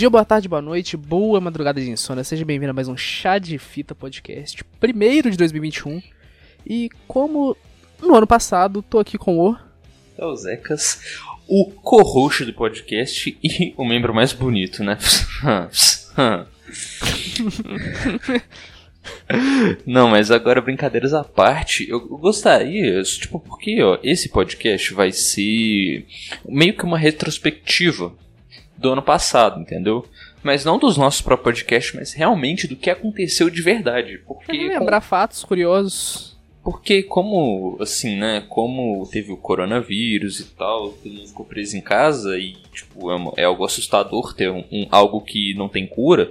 Dia, boa tarde, boa noite, boa madrugada de insônia. Seja bem-vindo a mais um Chá de Fita Podcast, primeiro de 2021. E como no ano passado, tô aqui com o. É o Zecas, o co-host do podcast e o membro mais bonito, né? Não, mas agora brincadeiras à parte, eu gostaria, tipo, porque ó, esse podcast vai ser meio que uma retrospectiva do ano passado, entendeu? Mas não dos nossos próprios podcasts, mas realmente do que aconteceu de verdade. Porque lembrar com... fatos curiosos. Porque como, assim, né, como teve o coronavírus e tal, todo mundo ficou preso em casa e, tipo, é, é algo assustador ter um, um, algo que não tem cura,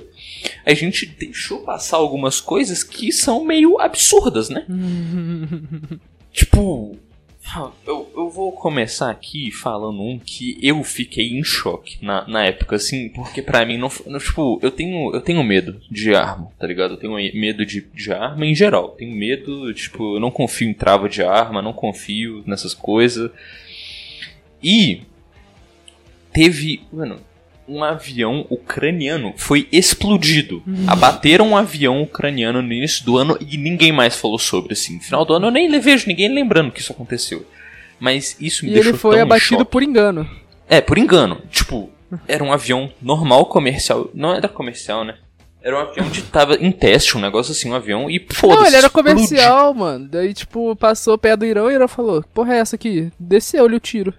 a gente deixou passar algumas coisas que são meio absurdas, né? tipo, eu, eu vou começar aqui falando um que eu fiquei em choque na, na época, assim, porque pra mim não, não, Tipo, eu tenho, eu tenho medo de arma, tá ligado? Eu tenho medo de, de arma em geral. Tenho medo, tipo, eu não confio em trava de arma, não confio nessas coisas. E teve. Mano, um avião ucraniano foi explodido. Uhum. Abateram um avião ucraniano no início do ano e ninguém mais falou sobre, assim. No final do ano eu nem vejo ninguém lembrando que isso aconteceu. Mas isso me e deixou ele foi abatido por engano. É, por engano. Tipo, era um avião normal, comercial. Não era comercial, né? Era um avião de tava em teste, um negócio assim, um avião, e foda-se. Não, ele era comercial, mano. Daí, tipo, passou perto do Irã e Irã falou: Porra, é essa aqui? Desceu-lhe o tiro.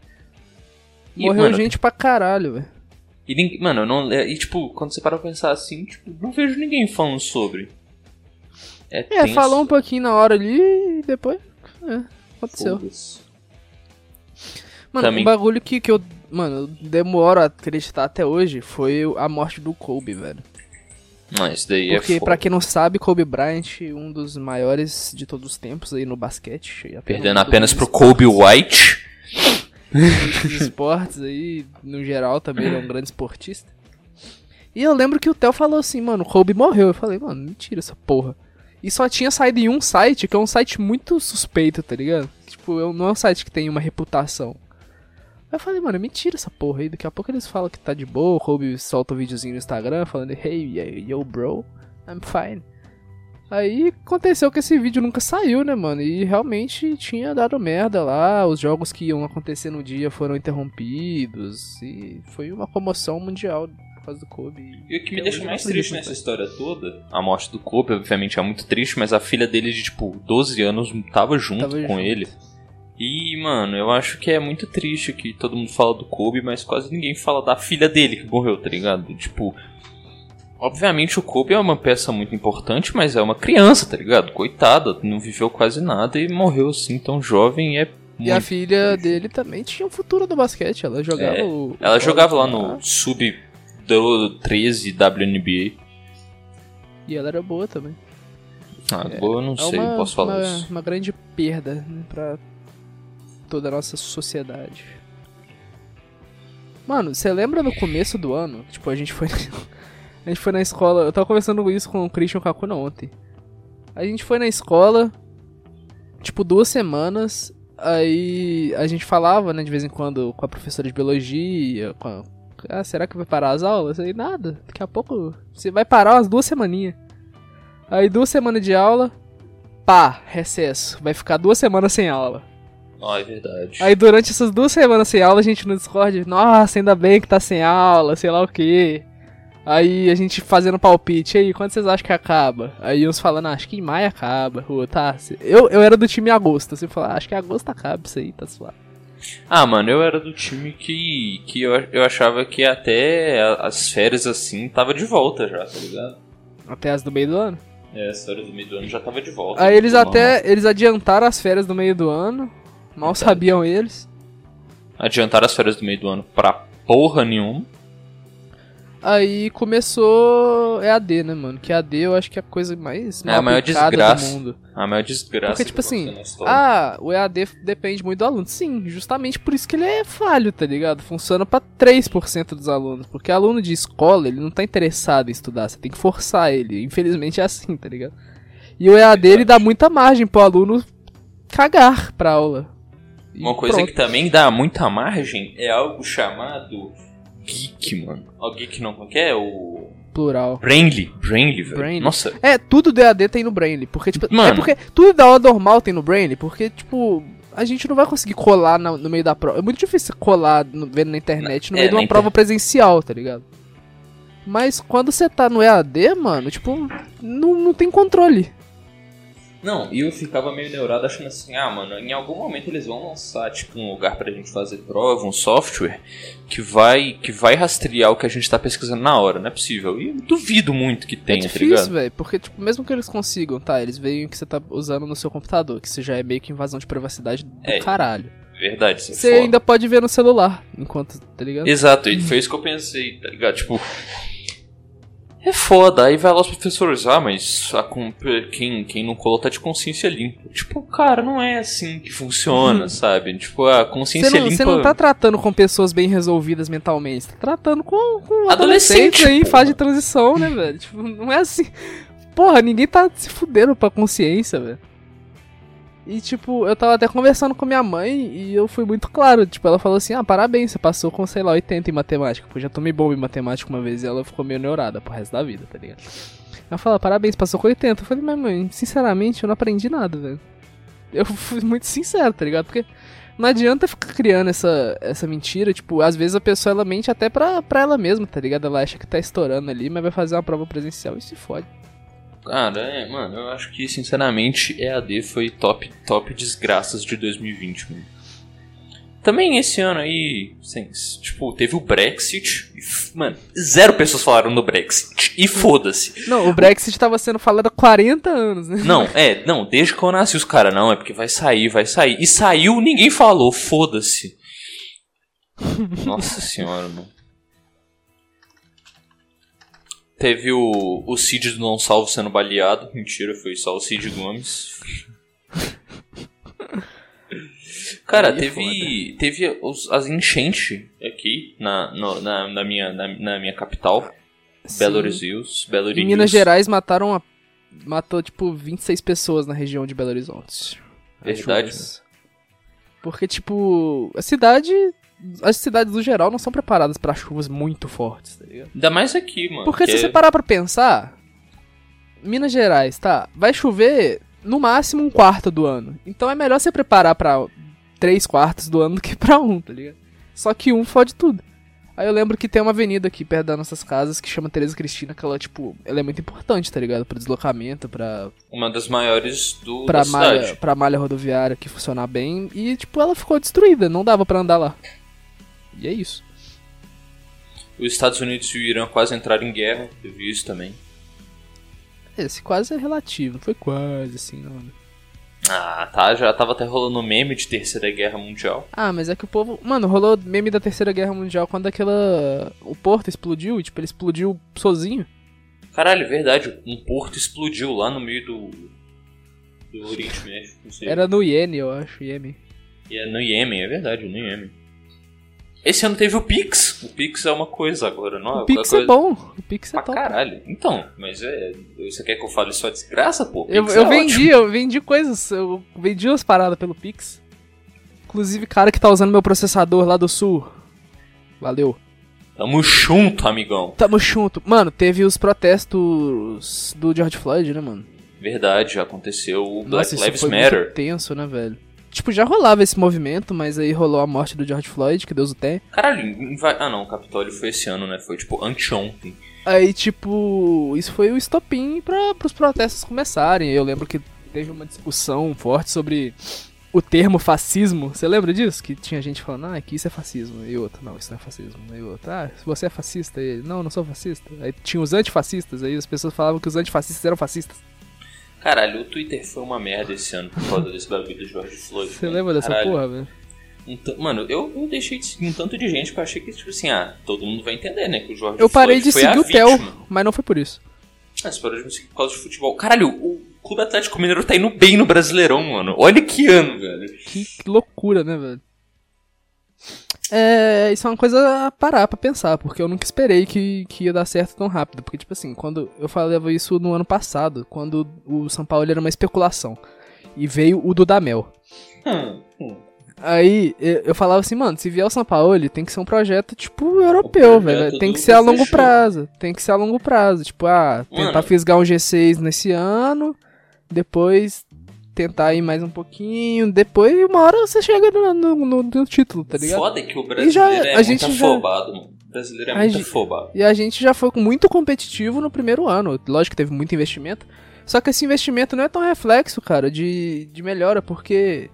E, Morreu mano, gente pra caralho, velho. E, ninguém, mano, não, é, e tipo, quando você para pra pensar assim, tipo, não vejo ninguém falando sobre. É, é falou um pouquinho na hora ali e depois. É, aconteceu. Mano, Também... um bagulho que, que eu. Mano, eu demoro a acreditar até hoje foi a morte do Kobe, velho. Não, isso daí Porque, é pra quem não sabe, Kobe Bryant, um dos maiores de todos os tempos aí no basquete. Perdendo apenas pro Kobe White esportes aí, no geral, também ele é um grande esportista. E eu lembro que o Theo falou assim, mano, Kobe morreu. Eu falei, mano, mentira essa porra. E só tinha saído em um site, que é um site muito suspeito, tá ligado? Tipo, não é um site que tem uma reputação. Aí eu falei, mano, mentira essa porra aí. Daqui a pouco eles falam que tá de boa, o Kobe solta um videozinho no Instagram falando, hey, yo, bro, I'm fine. Aí aconteceu que esse vídeo nunca saiu, né, mano? E realmente tinha dado merda lá. Os jogos que iam acontecer no dia foram interrompidos. E foi uma comoção mundial por causa do Kobe. E o que me deixa mais triste nessa história toda, a morte do Kobe, obviamente é muito triste, mas a filha dele de tipo 12 anos tava junto tava com junto. ele. E, mano, eu acho que é muito triste que todo mundo fala do Kobe, mas quase ninguém fala da filha dele que morreu, tá ligado? Tipo, Obviamente o Kobe é uma peça muito importante, mas é uma criança, tá ligado? Coitada, não viveu quase nada e morreu assim tão jovem é e a filha dele também tinha um futuro no basquete, ela jogava é, o, Ela o jogava lá no sub do 13 WNBA. E ela era boa também. Ah, é, boa eu não é sei, uma, posso falar uma, isso. Uma grande perda né, pra toda a nossa sociedade. Mano, você lembra no começo do ano? Tipo, a gente foi A gente foi na escola. Eu tava conversando isso com o Christian Kakuna ontem. A gente foi na escola, tipo, duas semanas. Aí a gente falava, né, de vez em quando com a professora de biologia. Com a... Ah, será que vai parar as aulas? Aí nada. Daqui a pouco você vai parar umas duas semaninhas. Aí duas semanas de aula. Pá, recesso. Vai ficar duas semanas sem aula. Ah, é verdade. Aí durante essas duas semanas sem aula, a gente no Discord, nossa, ainda bem que tá sem aula, sei lá o que. Aí a gente fazendo palpite, aí, quando vocês acham que acaba? Aí uns falando, ah, acho que em maio acaba. Pô, tá. Eu, eu era do time agosto, assim, falar, ah, acho que agosto acaba isso aí, tá suave. Ah, mano, eu era do time que, que eu, eu achava que até as férias assim tava de volta já, tá ligado? Até as do meio do ano? É, as férias do meio do ano já tava de volta. Aí eles até, eles adiantaram as férias do meio do ano, mal sabiam eles. Adiantaram as férias do meio do ano pra porra nenhuma. Aí começou EAD, né, mano? Que EAD eu acho que é a coisa mais é a maior desgraça do mundo. A maior desgraça. Porque, tipo assim, ah, o EAD depende muito do aluno. Sim, justamente por isso que ele é falho, tá ligado? Funciona pra 3% dos alunos. Porque aluno de escola, ele não tá interessado em estudar, você tem que forçar ele. Infelizmente é assim, tá ligado? E o EAD, ele dá muita margem pro aluno cagar pra aula. Uma coisa pronto. que também dá muita margem é algo chamado geek, mano. Ó, geek não, como que é? O. Plural. Brainly. Brainly, velho. Brainly. Nossa. É, tudo do EAD tem no Brainly. Porque, tipo, é Mano. porque tudo da aula normal tem no Brainly, porque, tipo, a gente não vai conseguir colar na- no meio da prova. É muito difícil colar no- vendo na internet no É, meio de uma inter- prova presencial, tá ligado? Mas quando você tá no EAD, mano, tipo, não, não tem controle. Não, e eu ficava meio neurado achando assim, ah, mano, em algum momento eles vão lançar, tipo, um lugar pra gente fazer prova, um software que vai que vai rastrear o que a gente tá pesquisando na hora, não é possível. E eu duvido muito que é tenha, tá difícil, velho, porque, tipo, mesmo que eles consigam, tá, eles veem o que você tá usando no seu computador, que isso já é meio que invasão de privacidade do É. caralho. Verdade, isso é Você foda. ainda pode ver no celular, enquanto, tá ligado? Exato, e foi isso que eu pensei, tá ligado? Tipo. É foda, aí vai lá os professores, ah, mas a quem, quem não colou tá de consciência limpa. Tipo, cara, não é assim que funciona, sabe? Tipo, a consciência não, limpa. você não tá tratando com pessoas bem resolvidas mentalmente, tá tratando com, com Adolescente, adolescentes aí em porra. fase de transição, né, velho? Tipo, não é assim. Porra, ninguém tá se fudendo pra consciência, velho. E, tipo, eu tava até conversando com minha mãe e eu fui muito claro. Tipo, ela falou assim: ah, parabéns, você passou com, sei lá, 80 em matemática. Eu já tomei bomba em matemática uma vez e ela ficou meio neurada pro resto da vida, tá ligado? Ela falou: parabéns, passou com 80. Eu falei: mas mãe, sinceramente, eu não aprendi nada, velho. Eu fui muito sincero, tá ligado? Porque não adianta ficar criando essa, essa mentira. Tipo, às vezes a pessoa ela mente até pra, pra ela mesma, tá ligado? Ela acha que tá estourando ali, mas vai fazer uma prova presencial e se fode. Cara, é, mano, eu acho que, sinceramente, EAD foi top, top desgraças de 2020, mano. Também esse ano aí, sem, tipo, teve o Brexit. e Mano, zero pessoas falaram do Brexit. E foda-se. Não, o Brexit tava sendo falado há 40 anos, né? Não, é, não, desde que eu nasci os caras, não, é porque vai sair, vai sair. E saiu, ninguém falou, foda-se. Nossa senhora, mano. Teve o, o Cid do Não Salvo sendo baleado. Mentira, foi só o Cid Gomes. Cara, Aí é teve, teve os- as enchentes aqui na, no- na, na minha, na, na minha capital. Belo. Horizonte. Belo Em Horizonte. Minas Gerais mataram a... Matou, tipo, 26 pessoas na região de Belo Horizonte. Verdade. Porque, tipo, a cidade... As cidades, no geral, não são preparadas pra chuvas muito fortes, tá ligado? Ainda mais aqui, mano. Porque que se você parar pra pensar, Minas Gerais, tá? Vai chover no máximo um quarto do ano. Então é melhor você preparar pra três quartos do ano do que pra um, tá ligado? Só que um fode tudo. Aí eu lembro que tem uma avenida aqui perto das nossas casas que chama Teresa Cristina, que ela, tipo, ela é muito importante, tá ligado? Pro deslocamento, pra, Uma das maiores do, pra, da malha, cidade. pra malha rodoviária que funcionar bem. E, tipo, ela ficou destruída, não dava pra andar lá. E é isso. Os Estados Unidos e o Irã quase entraram em guerra, eu vi isso também. Esse quase é relativo, não foi quase assim, não. né? Ah, tá, já tava até rolando meme de Terceira Guerra Mundial. Ah, mas é que o povo. Mano, rolou meme da Terceira Guerra Mundial quando aquela. O porto explodiu e, tipo, ele explodiu sozinho. Caralho, é verdade, um porto explodiu lá no meio do. do Oriente Médio, não sei. Era no Iene, eu acho. E é no Iêmen, é verdade, no Iêmen. Esse ano teve o Pix. O Pix é uma coisa agora, não é? O Pix coisa... é bom. O Pix é Pra top. caralho. Então, mas é. Você quer que eu fale só desgraça, pô? Eu, eu é vendi, ótimo. eu vendi coisas. Eu vendi umas paradas pelo Pix. Inclusive, cara que tá usando meu processador lá do sul. Valeu. Tamo junto, amigão. Tamo junto. Mano, teve os protestos do George Floyd, né, mano? Verdade, já aconteceu o Black Nossa, isso Lives foi Matter. muito tenso, né, velho? Tipo, já rolava esse movimento, mas aí rolou a morte do George Floyd, que Deus o tenha. Caralho, ah não, o Capitólio foi esse ano, né? Foi tipo anteontem. Aí, tipo, isso foi o estopim para os protestos começarem. Eu lembro que teve uma discussão forte sobre o termo fascismo. Você lembra disso? Que tinha gente falando, ah, que isso é fascismo. E outro, não, isso não é fascismo. E outro, ah, você é fascista. E ele, não, não sou fascista. Aí tinha os antifascistas, aí as pessoas falavam que os antifascistas eram fascistas. Caralho, o Twitter foi uma merda esse ano por causa desse bagulho do George Floyd. Você mano. lembra dessa Caralho. porra, velho? Ta- Mano, eu, eu deixei de seguir um tanto de gente que eu achei que, tipo assim, ah, todo mundo vai entender, né? Que o George Eu parei Floyd de seguir o Theo, mas não foi por isso. Ah, você parou de me seguir por causa de futebol. Caralho, o Clube Atlético Mineiro tá indo bem no Brasileirão, mano. Olha que ano, velho. Que loucura, né, velho? É, isso é uma coisa a parar pra pensar, porque eu nunca esperei que, que ia dar certo tão rápido. Porque, tipo assim, quando eu falava isso no ano passado, quando o São Paulo era uma especulação. E veio o Dudamel. Hum, hum. Aí eu, falava assim, mano, se vier o São Paulo, tem que ser um projeto, tipo, europeu, velho. Tem que ser a longo fechou. prazo. Tem que ser a longo prazo. Tipo, ah, tentar Mano. fisgar um G6 nesse ano, depois tentar ir mais um pouquinho, depois uma hora você chega no, no, no- no título, tá ligado? Foda que o brasileiro já- é a muito gente já- afobado, mano. O brasileiro é muito afobado. E a gente já foi muito competitivo no primeiro ano. Lógico que teve muito investimento. Só que esse investimento não é tão reflexo, cara, de, de melhora, porque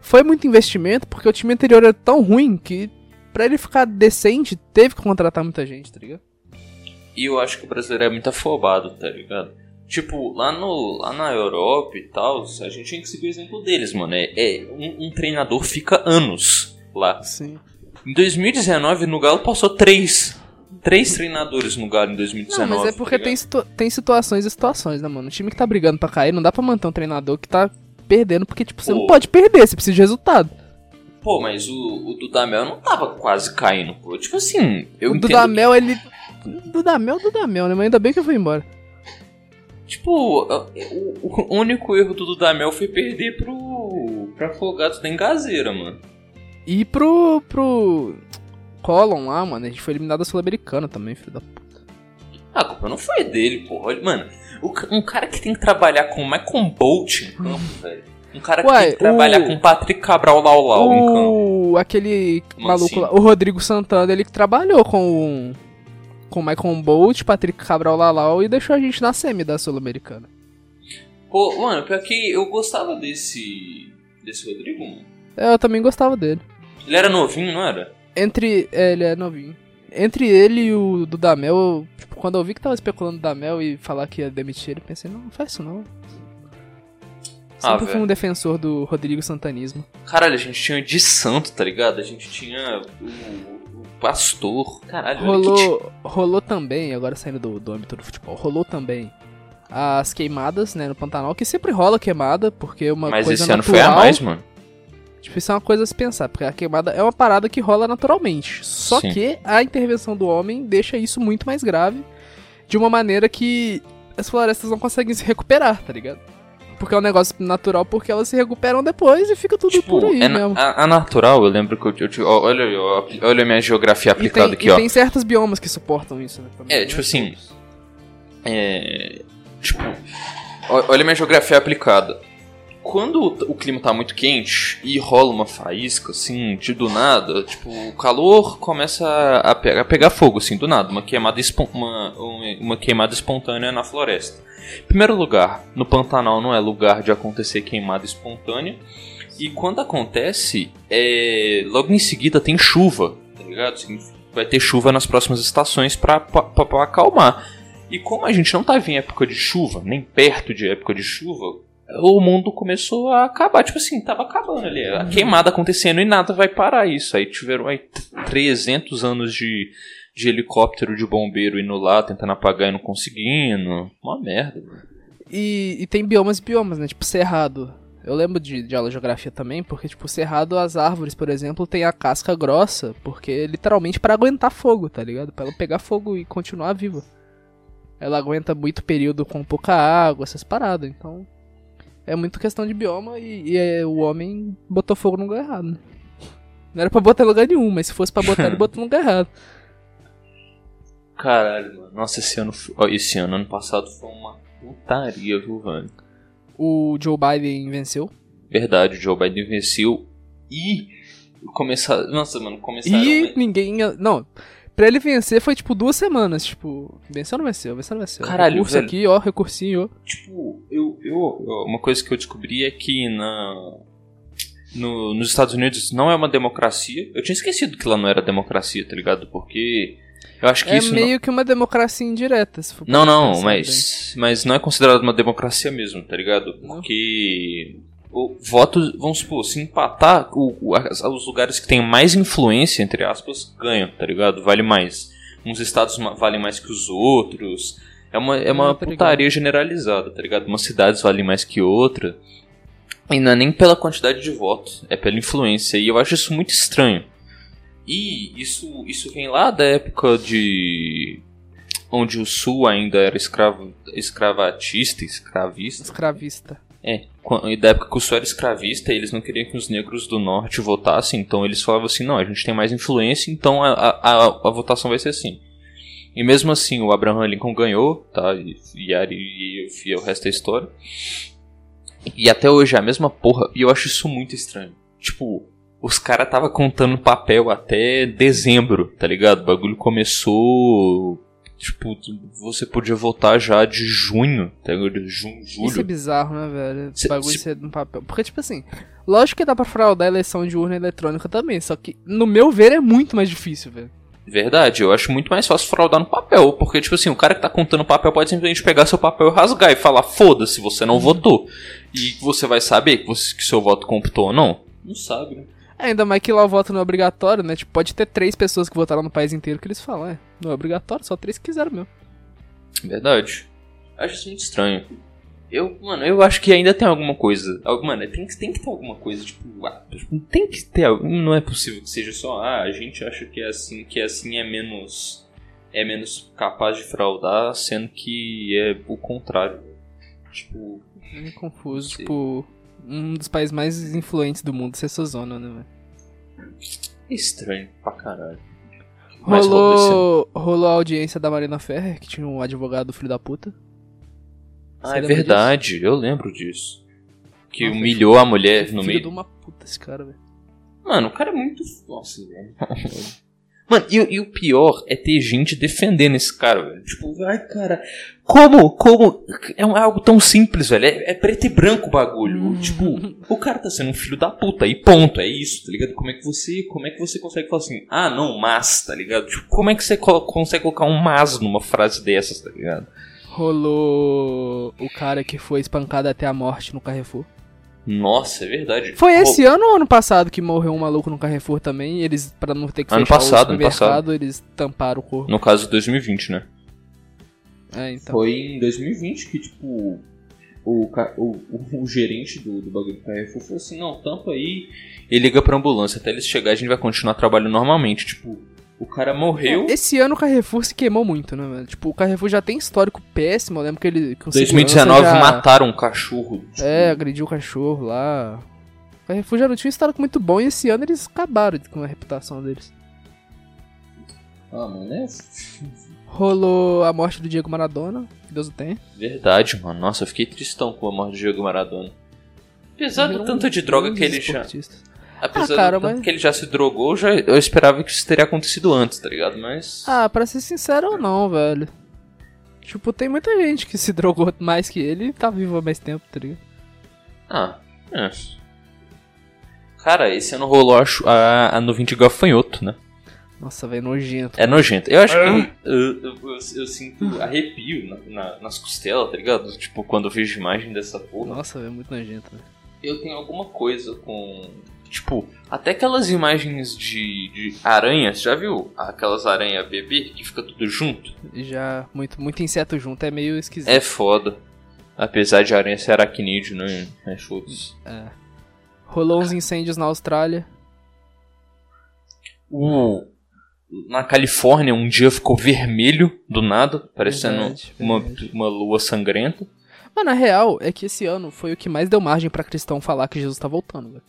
foi muito investimento, porque o time anterior era tão ruim que pra ele ficar decente, teve que contratar muita gente, tá ligado? E eu acho que o brasileiro é muito afobado, tá ligado? Tipo, lá, no, lá na Europa e tal, a gente tem que seguir o exemplo deles, mano. É, é, um, um treinador fica anos lá. Sim. Em 2019, no Galo passou três. Três treinadores no Galo em 2019. Não, mas é porque tá tem, situa- tem situações e situações, né, mano? O time que tá brigando pra cair, não dá pra manter um treinador que tá perdendo, porque, tipo, você não Pô. pode perder, você precisa de resultado. Pô, mas o, o Dudamel não tava quase caindo, pô. Tipo assim, eu o Dudamel, ele. Dudamel, Dudamel, né? Mas ainda bem que eu fui embora. Tipo, o, o único erro do Dudamel foi perder pro. pra Afogados da Engazeira, mano. E pro. pro. Colon lá, mano. A gente foi eliminado da Sul-Americana também, filho da puta. Ah, A culpa não foi dele, pô. Olha, Mano, o um cara que tem que trabalhar com o Michael Bolt em campo, velho. Um cara que Uai, tem que trabalhar o- com o Patrick Cabral Lau Lau em campo. O. aquele maluco assim? lá, o Rodrigo Santana, ele que trabalhou com o. Com o Michael Bolt, Patrick Cabral Lalau e deixou a gente na semi da Sul-Americana. Pô, mano, pior que eu gostava desse. desse Rodrigo, mano. É, Eu também gostava dele. Ele era novinho, não era? Entre. É, ele é novinho. Entre ele e o Dudamel, eu, tipo, quando eu vi que tava especulando o Dudamel e falar que ia demitir ele, pensei, não, não faz isso não. Ah, Sempre fui velho. um defensor do Rodrigo Santanismo. Caralho, a gente tinha de santo, tá ligado? A gente tinha o pastor. Caralho, olha que Rolou, rolou também, agora saindo do, do âmbito do futebol, rolou também as queimadas, né, no Pantanal, que sempre rola queimada, porque é uma Mas coisa esse ano natural. foi a mais, mano. Tipo, isso é uma coisa a se pensar, porque a queimada é uma parada que rola naturalmente. Só Sim. que a intervenção do homem deixa isso muito mais grave, de uma maneira que as florestas não conseguem se recuperar, tá ligado? Porque é um negócio natural, porque elas se recuperam depois e fica tudo Tipo, por aí é mesmo. a, a natural, eu lembro que eu, eu, olha, eu- olha a minha geografia E tem, aplicada aqui, ó. tem certos biomas que suportam isso, né? É, né? tipo assim, É, tipo, olha a minha geografia aplicada. Quando o, o clima tá muito quente e rola uma faísca, assim, de do nada, tipo, o calor começa a, pe- a pegar fogo, assim, do nada. Uma queimada, uma, uma- queimada espontânea na floresta. Em primeiro lugar, no Pantanal não é lugar de acontecer queimada espontânea. E quando acontece, é, logo em seguida tem chuva, tá ligado? Vai ter chuva nas próximas estações pra acalmar. E como a gente não tava em época de chuva, nem perto de época de chuva, o mundo começou a acabar. Tipo assim, tava acabando ali. A queimada acontecendo e nada vai parar isso. Aí tiveram aí 300 anos de, de helicóptero de bombeiro indo lá, tentando apagar e não conseguindo. Uma merda. mano. E, e tem biomas e biomas, né? Tipo, cerrado. Eu lembro de, de aula de geografia também, porque, tipo, cerrado, as árvores, por exemplo, tem a casca grossa, porque é literalmente para aguentar fogo, tá ligado? Pra ela pegar fogo e continuar viva. Ela aguenta muito período com pouca água, essas paradas, então. É muito questão de bioma e, e é, o homem botou fogo no lugar errado. né? Não era pra botar em lugar nenhum, mas se fosse pra botar, ele botou no lugar errado. Caralho, mano. Nossa, esse ano, esse ano, ano passado foi uma putaria, viu, velho? O Joe Biden venceu. Verdade, o Joe Biden venceu e começar, nossa, mano, começaram E ninguém. Não, pra ele vencer foi tipo duas semanas. Tipo, venceu ou não venceu? Venceu ou não venceu? Caralho, Recurso velho. aqui, ó, recursinho, tipo, eu, eu, eu- uma coisa que eu descobri é que na no- nos Estados Unidos não é uma democracia. Eu tinha esquecido que lá não era democracia, tá ligado? Porque eu acho que É isso não- meio que uma democracia indireta, se for Não, não, mas, mas não é considerado uma democracia mesmo, tá ligado? Não. Porque o voto, vamos supor, se empatar, o, o- os lugares que têm mais influência, entre aspas, ganham, tá ligado? Vale mais. Uns estados valem mais que os outros. É uma, é uma Ah, tá ligado. putaria generalizada, tá ligado? Umas cidades valem mais que outra. E não é nem pela quantidade de votos, é pela influência. E eu acho isso muito estranho. E isso, isso vem lá da época de. onde o sul ainda era escravo, escravatista, escravista. Escravista. É, da época que o Sul era escravista, eles não queriam que os negros do norte votassem, então eles falavam assim, não, a gente tem mais influência, então a, a, a, votação vai ser assim. E mesmo assim, o Abraham Lincoln ganhou, tá? E, e, e, e o resto é história. E até hoje é a mesma porra, e eu acho isso muito estranho. Tipo, os caras tava contando papel até dezembro, tá ligado? O bagulho começou. Tipo, você podia votar já de junho, tá ligado? Junho, julho. Isso é bizarro, né, velho? Esse Se- bagulho se- ser no papel. Porque, tipo assim, lógico que dá pra fraudar a eleição de urna eletrônica também, só que, no meu ver, é muito mais difícil, velho. Verdade, eu acho muito mais fácil fraudar no papel, porque, tipo assim, o cara que tá contando papel pode simplesmente pegar seu papel e rasgar e falar, foda-se, você não votou. E você vai saber que, você, que seu voto computou ou não? Não sabe, né? Ainda mais que lá o voto não é obrigatório, né? Tipo, pode ter três pessoas que votaram no país inteiro que eles falam, é, não é obrigatório, só três que quiseram mesmo. Verdade. Acho isso muito estranho. Eu, mano, eu acho que ainda tem alguma coisa. Mano, tem que, tem que ter alguma coisa, tipo, ah, tipo, tem que ter. Não é possível que seja só, ah, a gente acha que é assim, que assim é menos. É menos capaz de fraudar, sendo que é o contrário. Tipo, É meio confuso, tipo, um dos países mais influentes do mundo ser essa zona, né, velho? Estranho pra caralho. Mas Rolou, rolou a audiência da Marina Ferrer, que tinha um advogado filho da puta. Ah, é verdade, eu lembro disso. Que Nossa, humilhou a mulher no filho meio. de uma puta esse cara, velho. Mano, o cara é muito. Nossa, velho. Mano, e, e o pior é ter gente defendendo esse cara, velho. Tipo, ai, cara. Como? Como? É um- é algo tão simples, velho. É, é preto e branco o bagulho. Tipo, o cara tá sendo um filho da puta. E ponto. É isso, tá ligado? Como é que você. Como é que você consegue falar assim? Ah, não, mas, tá ligado? Tipo, como é que você colo- consegue colocar um mas numa frase dessas, tá ligado? Rolou o cara que foi espancado até a morte no Carrefour. Nossa, é verdade. Foi esse ano ou ano passado que morreu um maluco no Carrefour também? Eles, pra não ter que Ano fechar passado, o ano supermercado, eles tamparam o corpo. No caso de 2020, né? É, então. Foi em 2020 que, tipo, o, o, o, o gerente do, do bagulho do Carrefour falou assim, não, tampa aí e liga pra ambulância. Até eles chegarem a gente vai continuar trabalhando normalmente. Tipo, o cara morreu. Esse ano o Carrefour se queimou muito, né, velho? Tipo, o Carrefour já tem histórico péssimo. Eu lembro que ele. Com 2019 segurança já- mataram um cachorro. tipo, É, agrediu o cachorro lá. O Carrefour já não tinha um histórico muito bom e esse ano eles acabaram com a reputação deles. Ah, mano, é Rolou a morte do Diego Maradona, que Deus o tenha. verdade, mano. Nossa, eu fiquei tristão com a morte do Diego Maradona. Apesar do Morreram tanto de droga que ele já. esportistas. Apesar Ah, cara, mas- que ele já se drogou, já, eu esperava que isso teria acontecido antes, tá ligado? Mas. Ah, pra ser sincero ou não, velho. Tipo, tem muita gente que se drogou mais que ele e tá vivo há mais tempo, tá ligado? Ah, é. Cara, esse ano rolou acho, a, a nuvem de gafanhoto, né? Nossa, velho, nojento. É nojento. Eu acho que eu, eu, eu- eu sinto arrepio na- na- nas costelas, tá ligado? Tipo, quando eu vejo imagem dessa porra. Nossa, velho, muito nojento, velho. Eu tenho alguma coisa com. Tipo, até aquelas imagens de, de aranhas, já viu? Aquelas aranhas bebê que fica tudo junto? Já, muito, muito inseto junto, é meio esquisito. É foda. Apesar de aranha ser aracnídeo, né? É foda-se. Rolou uns incêndios na Austrália. O. Na Califórnia, um dia ficou vermelho do nada, parecendo Verdade, uma, verdade. uma lua sangrenta. Mas na real, é que esse ano foi o que mais deu margem pra cristão falar que Jesus tá voltando, velho.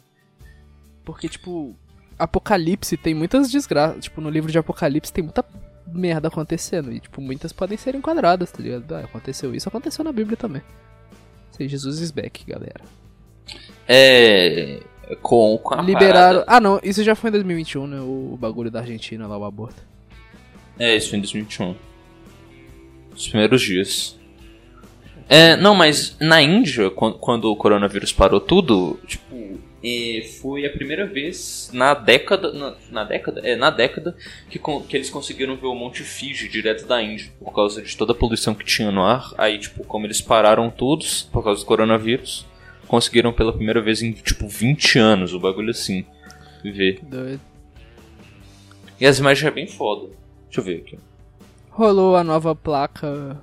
Porque, tipo, Apocalipse tem muitas desgraças. Tipo, no livro de Apocalipse tem muita merda acontecendo. E, tipo, muitas podem ser enquadradas, tá ligado? Ah, aconteceu isso, aconteceu na Bíblia também. Sei, Jesus is back, galera. É. Com, com a Liberaram. parada- Ah, não, isso já foi em 2021, né? O bagulho da Argentina lá, o aborto. É, isso foi em 2021. Os primeiros dias. É, não, mas na Índia, quan- quando o coronavírus parou tudo, tipo, é, foi a primeira vez na década. Na, na década? É, na década que, que eles conseguiram ver o Monte Fiji direto da Índia. Por causa de toda a poluição que tinha no ar. Aí, tipo, como eles pararam todos por causa do coronavírus, conseguiram pela primeira vez em, tipo, 20 anos o bagulho assim. Ver. Doido. E as imagens é bem foda. Deixa eu ver aqui. Rolou a nova placa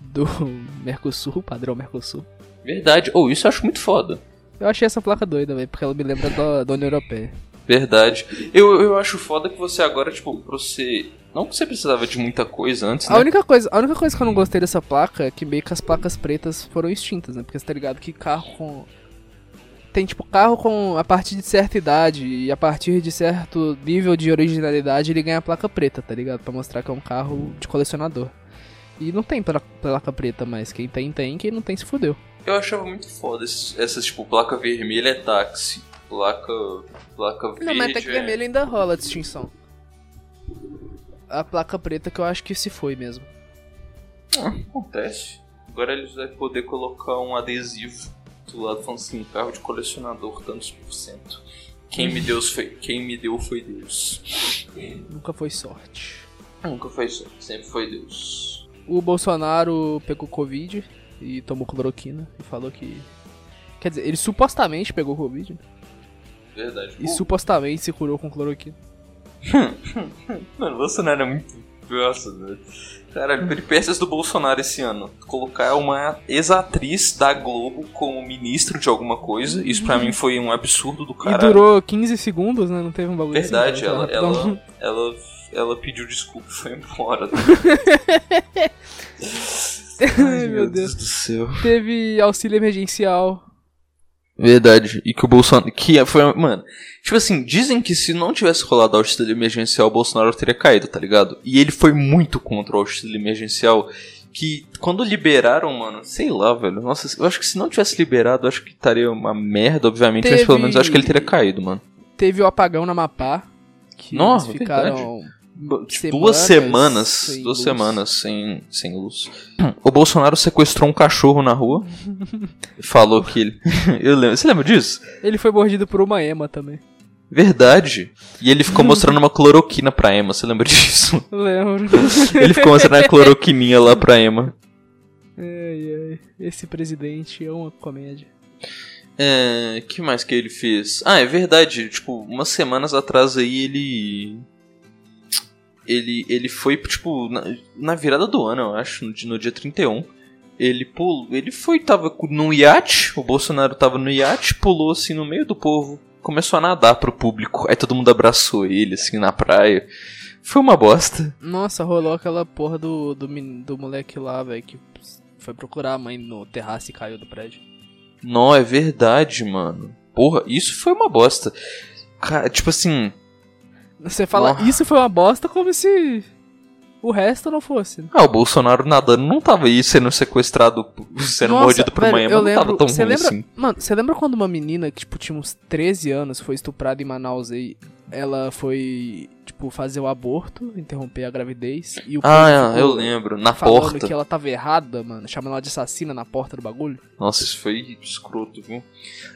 do Mercosul, padrão Mercosul. Verdade. Ou isso eu acho muito foda. Eu achei essa placa doida, velho, porque ela me lembra da, da União Europeia. Verdade. Eu, eu acho foda que você agora, tipo, pra você Não que você precisava de muita coisa antes, A né? única, coisa, a única coisa que eu não gostei dessa placa é que meio que as placas pretas foram extintas, né? Porque você tá ligado que carro com. Tem tipo carro com a partir de certa idade e a partir de certo nível de originalidade ele ganha a placa preta, tá ligado? Pra mostrar que é um carro de colecionador. E não tem pla- placa preta mais. Quem tem, tem. Quem não tem, se fudeu. Eu achava muito foda esses- essas, tipo, placa vermelha é táxi. Placa. Placa verde. Não, mas até que é- vermelho ainda rola a distinção. A placa preta que eu acho que se foi mesmo. Ah, acontece. Agora eles vão poder colocar um adesivo do lado falando assim, carro de colecionador, tantos por cento. Quem me, deu foi, quem me deu foi Deus. Nunca foi sorte. Nunca foi isso, sempre foi Deus. O Bolsonaro pegou Covid e tomou cloroquina e falou que. Quer dizer, ele supostamente pegou Covid né? Verdade. e supostamente se curou com cloroquina. Mano, o Bolsonaro é muito. Nossa, velho. Caralho, peripécias do Bolsonaro esse ano. Colocar uma ex-atriz da Globo como ministro de alguma coisa. Isso pra mim foi um absurdo do E caralho. durou 15 segundos, né? Não teve um bagulho Verdade, assim. ela, ela, ela, ela pediu desculpa e foi embora. Ai, meu Deus. do céu. Teve auxílio emergencial. Verdade. E que o Bolsonaro. Que foi. Mano, tipo assim, dizem que se não tivesse rolado o auxílio emergencial, o Bolsonaro teria caído, tá ligado? E ele foi muito contra o auxílio emergencial. Que quando liberaram, mano, sei lá, velho. Nossa, eu acho que se não tivesse liberado, eu acho que estaria uma merda, obviamente, mas Teve- pelo menos eu acho que ele teria caído, mano. Teve o apagão na Mapá. Que Nossa, eles ficaram. Tipo, duas Semanas semanas, sem duas luz. semanas sem, sem luz. O Bolsonaro sequestrou um cachorro na rua. Falou que ele. eu lembro. Você lembra disso? Ele foi mordido por uma ema também. Verdade. E ele ficou mostrando uma cloroquina pra Emma, você lembra disso? Lembro. Ele ficou mostrando a cloroquininha lá pra Emma. ai, ai. Esse presidente é uma comédia. É. que mais que ele fez? Ah, é verdade. Tipo, umas semanas atrás aí ele. Ele, ele foi, tipo, na, na virada do ano, eu acho, no, dia- no dia 31. Ele pulou. Ele foi, tava num iate, o Bolsonaro tava no iate, pulou assim no meio do povo, começou a nadar pro público. Aí todo mundo abraçou ele, assim, na praia. Foi uma bosta. Nossa, rolou aquela porra do, do, do moleque lá, velho, que foi procurar a mãe no terraço e caiu do prédio. Não, é verdade, mano. Porra, isso foi uma bosta. Cara, tipo assim. Você fala, isso foi uma bosta como se o resto não fosse. Ah, o Bolsonaro nadando não tava aí sendo sequestrado, sendo Nossa, mordido por velho, eu não tava tão ruim lembra- assim. Mano, você lembra quando uma menina que, tipo, tinha uns 13 anos foi estuprada em Manaus aí? Ela foi, tipo, fazer o aborto, interromper a gravidez. E o Ah, eu lembro. Na Falando porta. que ela tava errada, mano. Chamando ela de assassina na porta do bagulho. Nossa, isso foi escroto, viu?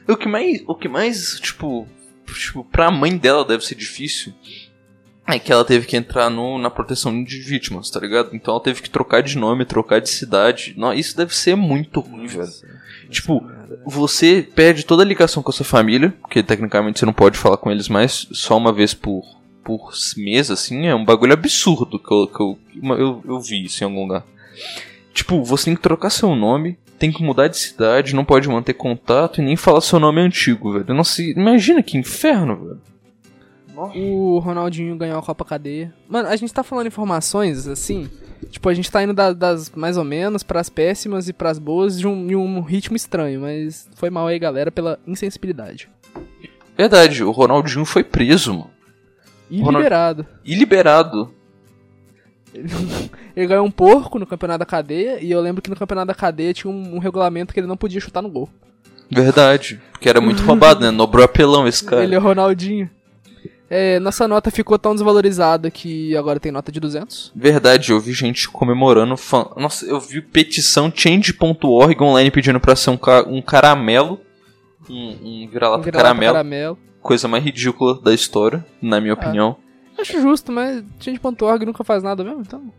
O que mais, o que mais, tipo, tipo, pra mãe dela deve ser difícil é que ela teve que entrar no, na proteção de vítimas, tá ligado? Então ela teve que trocar de nome, trocar de cidade. Não, isso deve ser muito ruim, velho. Tipo, Você perde toda a ligação com a sua família, porque tecnicamente você não pode falar com eles mais só uma vez por, por mês, assim, é um bagulho absurdo que eu, que eu, eu, eu vi isso em algum lugar. Tipo, você tem que trocar seu nome, tem que mudar de cidade, não pode manter contato e nem falar seu nome antigo, velho. Nossa, imagina que inferno, velho. O Ronaldinho ganhou a Copa Cadeia. Mano, a gente tá falando informações, assim. Tipo, a gente tá indo da- das mais ou menos pras péssimas e pras boas de um, em um ritmo estranho, mas foi mal aí, galera, pela insensibilidade. Verdade, o Ronaldinho foi preso, mano. E Ronald- liberado. E liberado. Ele ganhou um porco no campeonato da cadeia, e eu lembro que no campeonato da cadeia tinha um, um regulamento que ele não podia chutar no gol. Verdade. Porque era muito roubado, né? Nobrou apelão esse cara. Ele é o Ronaldinho. É, nossa nota ficou tão desvalorizada que agora tem nota de 200. Verdade, eu vi gente comemorando. Fã... Nossa, eu vi petição change.org online pedindo pra ser um, ca- um caramelo. Um, um vira-lata Vira-lata caramelo. caramelo. Coisa mais ridícula da história, na minha opinião. Acho justo, mas change.org nunca faz nada mesmo, então.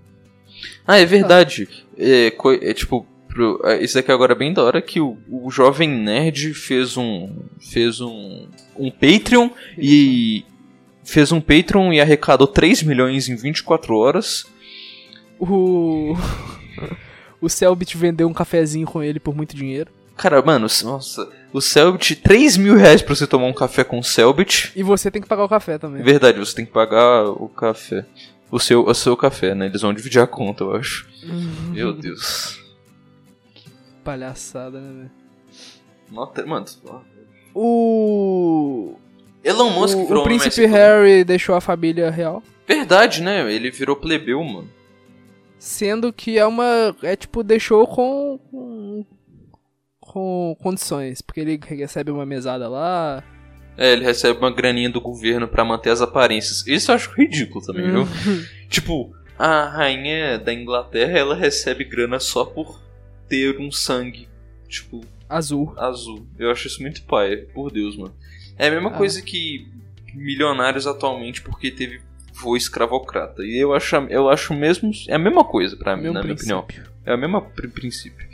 Ah, é verdade. É, é tipo. pro- é, Isso daqui agora é bem da hora que o, o Jovem Nerd fez um. fez um. um Patreon e. fez um Patreon e arrecadou 3 milhões em 24 horas. O. o Selbit vendeu um cafezinho com ele por muito dinheiro. Cara, mano, nossa, o Selbit, 3 mil reais pra você tomar um café com o Selbit. E você tem que pagar o café também. Verdade, você tem que pagar o café. O seu, o seu café, né? Eles vão dividir a conta, eu acho. Meu Deus. Palhaçada, né, velho? Nota, mano. O. Elon Musk o, virou o príncipe Messi, Harry deixou a família real. Verdade, né? Ele virou plebeu, mano. Sendo que é uma. É tipo, deixou com. Com, condições. Porque ele recebe uma mesada lá. É, ele recebe uma graninha do governo pra manter as aparências. Isso eu acho ridículo também, viu? Tipo, a rainha da Inglaterra, ela recebe grana só por ter um sangue, tipo, Azul. azul. Eu acho isso muito pai, por Deus, mano. É a mesma Ah. coisa que milionários atualmente porque teve voo escravocrata. E eu acho, eu acho mesmo. É a mesma coisa pra mim, na minha opinião. princípio. É o mesmo pri- princípio.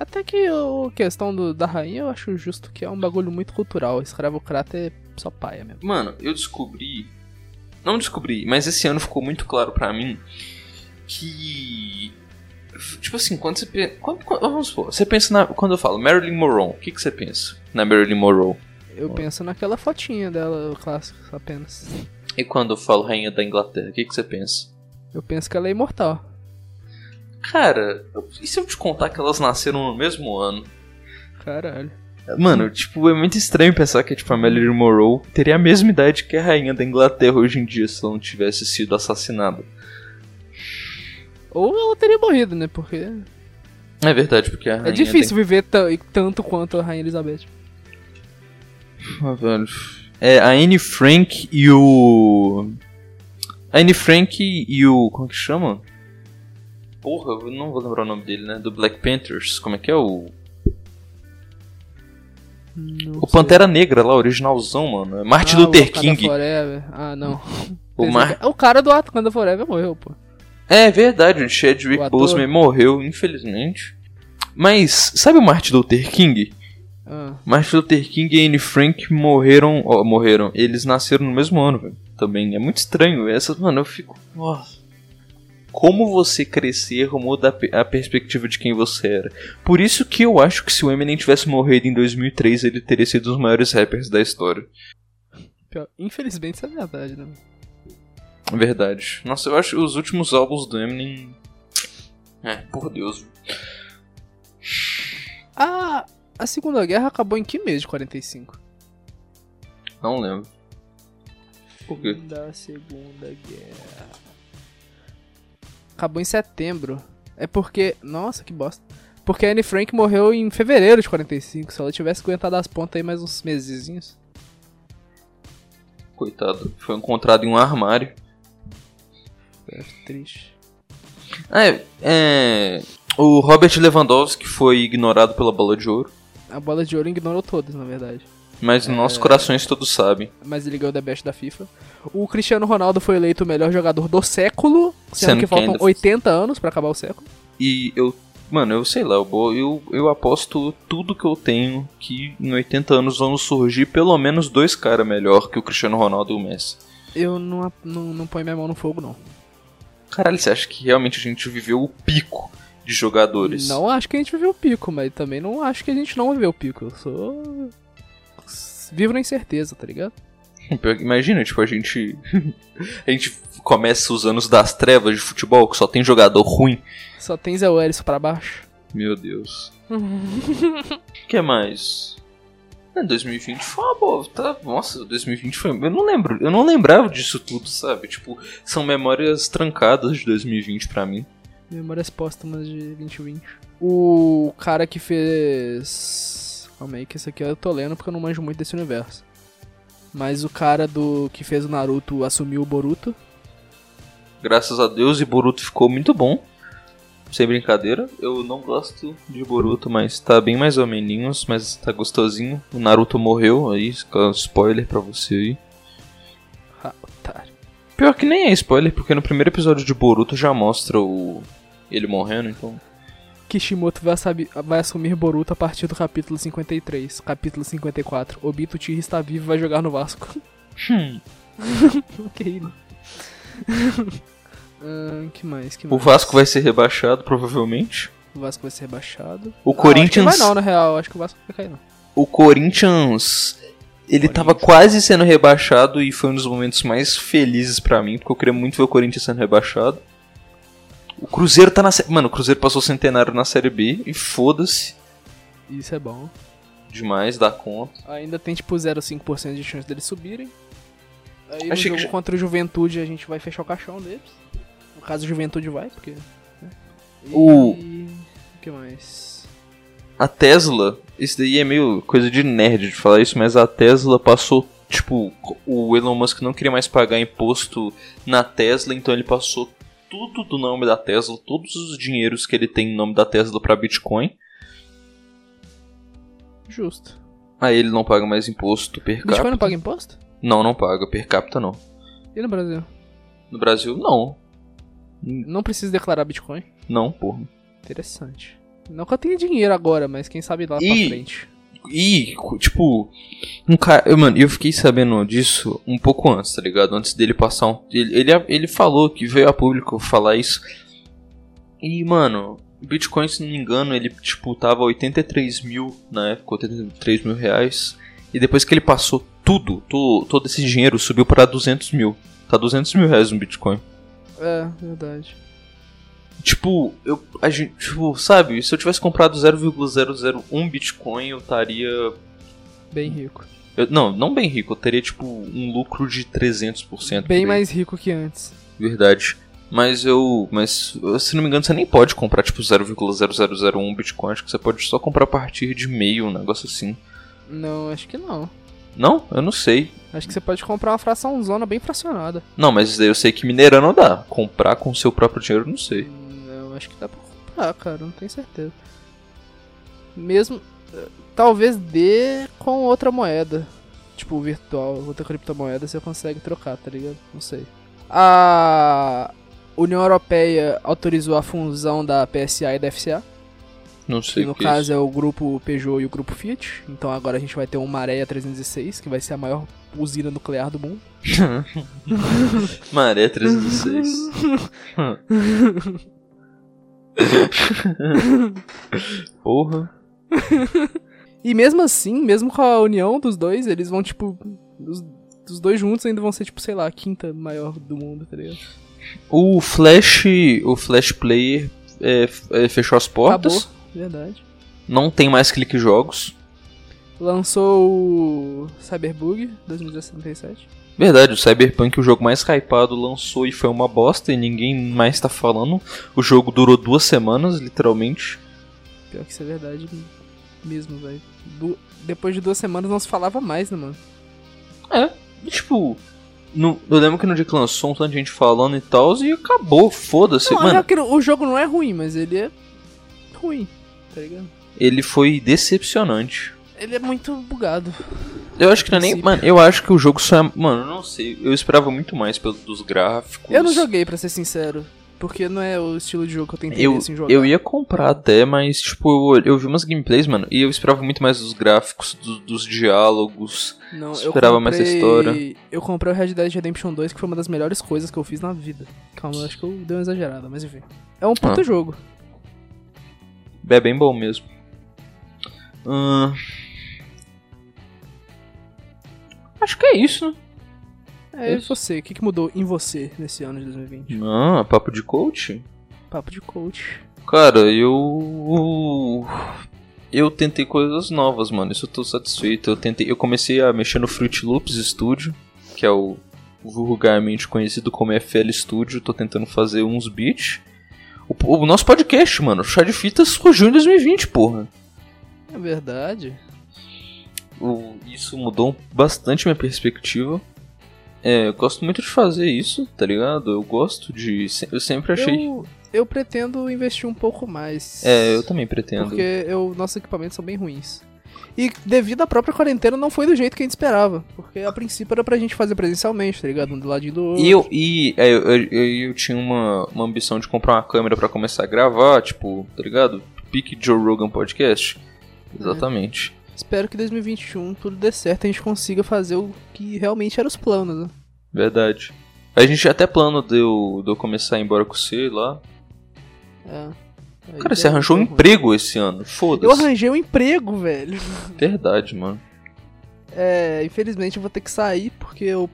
Até que a questão do, da rainha eu acho justo que é um bagulho muito cultural. Escravocrata é só paia mesmo. Mano, eu descobri. Não descobri, mas esse ano ficou muito claro pra mim que. Tipo assim, quando você pensa. Quando, quando- vamos supor, você pensa na. Quando eu falo Marilyn Monroe, o que, que você pensa na Marilyn Monroe? Eu penso naquela fotinha dela, clássica, apenas. E quando eu falo Rainha da Inglaterra, o que, que você pensa? Eu penso que ela é imortal. Cara, e se eu te contar que elas nasceram no mesmo ano? Caralho. Mano, tipo, é muito estranho pensar que tipo, a Marilyn Monroe teria a mesma idade que a Rainha da Inglaterra hoje em dia se ela não tivesse sido assassinada. Ou ela teria morrido, né? Porque É verdade, porque a Rainha é difícil viver ta- tanto quanto a Rainha Elizabeth. Ah, velho. É, a Anne Frank e o. A Anne Frank e o. Como que chama? Porra, eu não vou lembrar o nome dele, né? Do Black Panthers. Como é que é o. Não O sei. Pantera Negra lá, originalzão, mano. É Martin Ah, Luther King. Forever. Ah, não. O Mar... que- O cara do Wakanda Forever morreu, pô. É verdade, o Chadwick O. Boseman morreu, infelizmente. Mas, sabe o Martin Luther King? Ah, Martin Luther King e Anne Frank morreram. morreram. Eles nasceram no mesmo ano, velho. Também. É muito estranho. Essa, mano, eu fico. Nossa. Como você crescer muda a, pe- a perspectiva de quem você era. Por isso que eu acho que se o Eminem tivesse morrido em 2003, ele teria sido um dos maiores rappers da história. Infelizmente isso é verdade, né? Verdade. Nossa, eu acho os últimos álbuns do Eminem. É, por Deus. A, a Segunda Guerra acabou em que mês de 45? Não lembro. Por quê? Da Segunda Guerra. Acabou em setembro. É porque. Nossa, que bosta. Porque a Anne Frank morreu em fevereiro de 45. Se ela tivesse aguentado as pontas aí mais uns mesezinhos. Coitado. Foi encontrado em um armário. É triste. É, é. O Robert Lewandowski foi ignorado pela bola de ouro. A bola de ouro ignorou todas, na verdade. Mas em nossos corações todos sabem. Mas ele ganhou o The Best da FIFA. O Cristiano Ronaldo foi eleito o melhor jogador do século. Sendo, Sendo que faltam ainda- 80 anos pra acabar o século. E eu. Mano, eu sei lá, eu, eu, eu aposto tudo que eu tenho que em 80 anos vão surgir pelo menos dois caras melhor que o Cristiano Ronaldo e o Messi. Eu não, não, não ponho minha mão no fogo, não. Caralho, você acha que realmente a gente viveu o pico de jogadores? Não acho que a gente viveu o pico, mas também não acho que a gente não viveu o pico. Eu sou. Vivo na incerteza, tá ligado? Imagina, tipo, a gente. a gente começa os anos das trevas de futebol, que só tem jogador ruim. Só tem Zé Welles pra baixo. Meu Deus. O que mais? É, 2020 foi uma boa, tá? Nossa, 2020 foi. Eu não lembro, eu não lembrava disso tudo, sabe? Tipo, são memórias trancadas de 2020 pra mim. Memórias póstumas de 2020. O cara que fez. Calma aí, que esse aqui eu tô lendo porque eu não manjo muito desse universo. Mas o cara do que fez o Naruto assumiu o Boruto. Graças a Deus, e Boruto ficou muito bom. Sem brincadeira, eu não gosto de Boruto, mas tá bem mais ou menos, mas tá gostosinho. O Naruto morreu aí, spoiler pra você aí. Ah, otário. Pior que nem é spoiler, porque no primeiro episódio de Boruto já mostra o ele morrendo, então. Kishimoto vai, sabi- vai assumir Boruto a partir do capítulo 53. Capítulo 54. Obito Tiri está vivo e vai jogar no Vasco. Hum. ok? Ah, que mais? Que O mais? Vasco vai ser rebaixado, provavelmente. O Vasco vai ser rebaixado. O Ah, acho que Corinthians. não vai não, na real. Acho que o Vasco vai cair não. O Corinthians. ele tava quase sendo rebaixado e foi um dos momentos mais felizes pra mim, porque eu queria muito ver o Corinthians sendo rebaixado. O Cruzeiro tá na série. Mano, o Cruzeiro passou centenário na série B e foda-se. Isso é bom. Demais, dá conta. Ainda tem tipo 0,5% de chance deles subirem. Aí no Achei que jogo já- contra o Juventude a gente vai fechar o caixão deles. No caso, o Juventude vai, porque. né? E... O- O que mais? A Tesla, isso daí é meio coisa de nerd de falar isso, mas a Tesla passou. Tipo, o Elon Musk não queria mais pagar imposto na Tesla, então ele passou tudo do nome da Tesla, todos os dinheiros que ele tem no nome da Tesla pra Bitcoin. Justo. Aí ele não paga mais imposto per capita. Bitcoin não paga imposto? Não, não paga. Per capita não. E no Brasil? No Brasil, não. Não precisa declarar Bitcoin? Não, porra. Interessante. Não que eu tenha dinheiro agora, mas quem sabe lá E- pra frente. E, tipo, um cara. Mano, eu fiquei sabendo disso um pouco antes, tá ligado? Antes dele passar um. Ele, ele, ele falou que veio a público falar isso. E, mano, Bitcoin, se não me engano, ele, tipo, tava 83 mil na época, 83 mil reais. E depois que ele passou tudo, to- todo esse dinheiro subiu pra 200 mil. Tá 200 mil reais no Bitcoin. É, verdade. Tipo, eu. A gente, tipo, sabe, se eu tivesse comprado 0,001 Bitcoin, eu estaria. Bem rico. eu- não, não bem rico, eu teria, tipo, um lucro de 300%. Bem mais rico que antes. Verdade. Mas eu. Mas, se não me engano, você nem pode comprar, tipo, 0,0001 Bitcoin. Acho que você pode só comprar a partir de meio, um negócio assim. Não, acho que não. Não? Eu não sei. Acho que você pode comprar uma fração zona bem fracionada. Não, mas eu sei que minerar não dá. Comprar com o seu próprio dinheiro, não sei. Acho que dá pra comprar, cara. Não tenho certeza. Mesmo. Talvez dê com outra moeda. Tipo, virtual, outra criptomoeda você consegue trocar, tá ligado? Não sei. A União Europeia autorizou a fusão da PSA e da FCA. Não sei Que no que é caso isso. é o grupo Peugeot e o grupo Fiat. Então agora a gente vai ter um Maré 306, que vai ser a maior usina nuclear do mundo. Maré 306. Porra. E mesmo assim, mesmo com a união dos dois, eles vão, tipo. Os, os dois juntos ainda vão ser, tipo, sei lá, a quinta maior do mundo, tá ligado? O Flash. O Flash Player é, é, fechou as portas. Acabou, verdade. Não tem mais clique jogos. Lançou o Cyberbug 2077. Verdade, o Cyberpunk, o jogo mais hypado, lançou e foi uma bosta e ninguém mais tá falando. O jogo durou duas semanas, literalmente. Pior que isso é verdade mesmo, velho. Du- Depois de duas semanas não se falava mais, né, mano? E, tipo, no- eu lembro que no dia que lançou um tanto de gente falando e tal, e acabou, foda-se. Não, Mano, é que o jogo não é ruim, mas ele é ruim, tá ligado? ele foi decepcionante. Ele é muito bugado. Eu acho que não é nem. Mano, eu acho que o jogo só é. Mano, eu não sei. Eu esperava muito mais pelo, dos gráficos. Eu não joguei, pra ser sincero. Porque não é o estilo de jogo que eu tenho Eu, interesse em jogar. eu ia comprar até, mas, tipo, eu, eu vi umas gameplays, mano, e eu esperava muito mais dos gráficos, do- dos diálogos. Não, Esperava mais essa história. Eu comprei o Red Dead Redemption 2, que foi uma das melhores coisas que eu fiz na vida. Calma, eu acho que eu dei uma exagerada, mas enfim. É um puta Ah. jogo. É bem bom mesmo. Ahn. Acho que é isso, né? É, e Isso. você? O que, que mudou em você nesse ano de 2020? Ah, papo de coach? Papo de coach. Cara, eu. Eu tentei coisas novas, mano. Isso eu tô satisfeito. Eu tentei. Eu comecei a mexer no Fruit Loops Studio, que é o vulgarmente conhecido como FL Studio. Tô tentando fazer uns beats. O, o nosso podcast, mano, o Chá de Fitas surgiu em 2020, porra. É verdade. Isso mudou bastante minha perspectiva. É, eu gosto muito de fazer isso, tá ligado? Eu gosto de. Eu sempre achei. Eu, eu pretendo investir um pouco mais. É, eu também pretendo. Porque eu, nossos equipamentos são bem ruins. E devido à própria quarentena não foi do jeito que a gente esperava. Porque a princípio era pra gente fazer presencialmente, tá ligado? Um do ladinho do outro. E eu, e, é, eu, eu, eu- tinha uma, uma ambição de comprar uma câmera pra começar a gravar, tipo, tá ligado? Pique Joe Rogan Podcast. Exatamente. Espero que 2021 tudo dê certo e a gente consiga fazer o que realmente eram os planos, né? Verdade. A gente tinha até plano de eu, de eu começar a ir embora com você lá. É. Aí Cara, você arranjou um ruim. emprego esse ano. Eu Foda-se. arranjei um emprego, velho. Verdade, mano. é, infelizmente eu vou ter que sair porque eu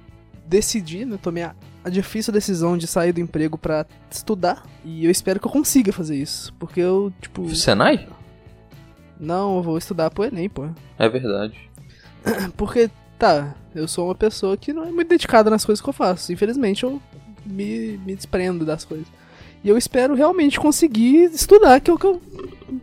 decidi, né? Tomei a, a difícil decisão de sair do emprego pra estudar. E eu espero que eu consiga fazer isso. Porque eu, tipo. Senai? Não, eu vou estudar pro Enem, pô. É verdade. Porque, tá, eu sou uma pessoa que não é muito dedicada nas coisas que eu faço. Infelizmente eu me, me desprendo das coisas. E eu espero realmente conseguir estudar, que é o, que, eu,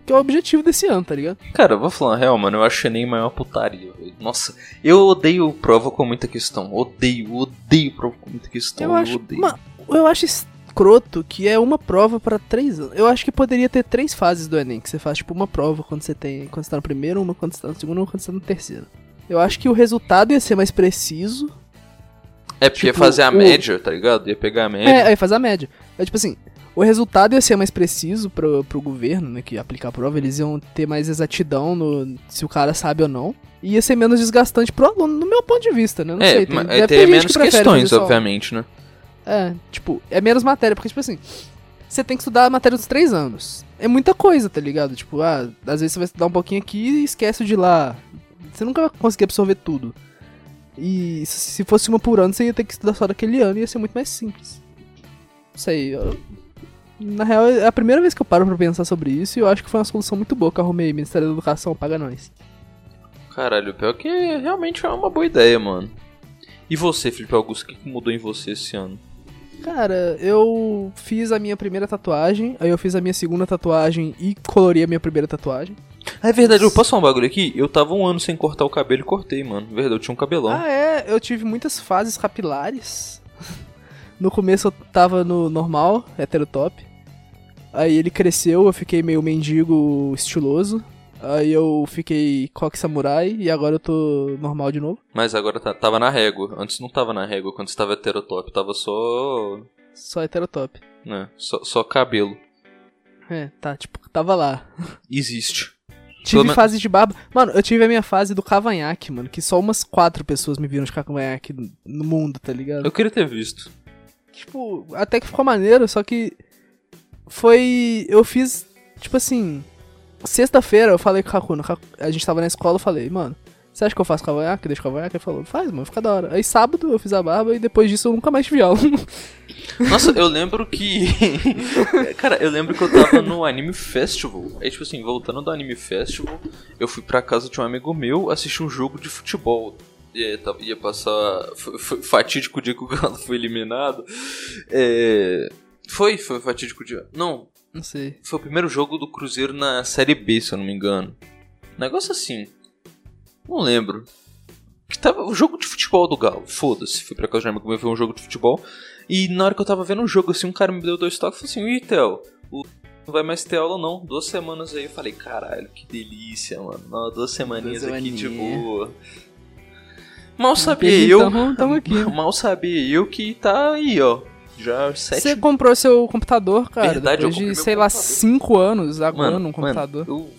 que é o objetivo desse ano, tá ligado? Cara, eu vou falar real, mano, eu acho nem maior putaria. Nossa, eu odeio prova com muita questão. Odeio, odeio prova com muita questão. Eu Eu, acho, odeio. ma- eu acho escroto que é uma prova pra três anos. Eu acho que poderia ter três fases do Enem, que você faz tipo uma prova quando você tem. Quando você tá no primeiro, uma quando você tá no segundo, uma quando você tá no terceiro. Eu acho que o resultado ia ser mais preciso. É porque ia tipo, fazer a o- média, tá ligado? Ia pegar a média. É, aí faz a média. É tipo assim, o resultado ia ser mais preciso pro, pro governo, né, que ia aplicar a prova, eles iam ter mais exatidão no se o cara sabe ou não. E ia ser menos desgastante pro aluno, no meu ponto de vista, né? Não É, sei, tem, deve ter menos que questões, fazer obviamente, né? É, tipo, é menos matéria, porque, tipo assim, você tem que estudar a matéria dos três anos. É muita coisa, tá ligado? Tipo, ah, às vezes você vai estudar um pouquinho aqui e esquece de lá. Você nunca vai conseguir absorver tudo. E se- se fosse uma por ano, você ia ter que estudar só daquele ano e ia ser muito mais simples. Não sei, eu- Na real, é a primeira vez que eu paro pra pensar sobre isso e eu acho que foi uma solução muito boa que eu arrumei. Ministério da Educação, paga nós. Caralho, pior que realmente é uma boa ideia, mano. E você, Felipe Augusto, o que mudou em você esse ano? Cara, eu fiz a minha primeira tatuagem, aí eu fiz a minha segunda tatuagem e colori a minha primeira tatuagem. Ah, é verdade, eu posso falar um bagulho aqui? Eu tava um ano sem cortar o cabelo e cortei, mano. Verdade, eu tinha um cabelão. Ah, é, eu tive muitas fases capilares. No começo eu tava no normal, heterotop. Aí ele cresceu, eu fiquei meio mendigo estiloso. Aí eu fiquei coque samurai e agora eu tô normal de novo. Mas agora tá- tava na régua. Antes não tava na régua, quando você tava heterotop, tava só. Só heterotop. né? Só, só cabelo. É, tá, tipo, tava lá. Existe. Tive men- fase de barba. Mano, eu tive a minha fase do cavanhaque, mano. Que só umas quatro pessoas me viram de cavanhaque no mundo, tá ligado? Eu queria ter visto. Tipo, até que ficou maneiro, só que foi. Eu fiz, tipo assim. Sexta-feira eu falei com o Kakuna, Kaku- a gente tava na escola, eu falei, mano, você acha que eu faço cavanhaque? Deixa cavanhaque? Ele falou, faz, mano, fica da hora. Aí sábado eu fiz a barba e depois disso eu nunca mais tive aula. Nossa, eu lembro que. Cara, eu lembro que eu tava no Anime Festival. Aí, tipo assim, voltando do Anime Festival, eu fui pra casa de um amigo meu assistir um jogo de futebol. E tava- ia passar. Foi, fatídico dia que o Galo foi eliminado. É. Foi, foi fatídico dia. Não, Não sei. foi o primeiro jogo do Cruzeiro na Série B, se eu não me engano. Negócio assim. Não lembro. Que tava o jogo de futebol do Galo. Foda-se. Fui pra casa de um amigo meu ver um jogo de futebol. E na hora que eu tava vendo o jogo, assim, um cara me deu dois toques e falou assim: Ih, Theo, o não vai mais ter aula não. Duas semanas aí. Eu falei: Caralho, que delícia, mano. Não, duas semaninhas Duas aqui de boa. Mal sabia eu. tamo aqui. Mal sabia eu que tá aí, ó. Já Você comprou seu computador, cara, Verdade, eu depois de, meu sei lá, computador. cinco anos aguando um computador. Mano,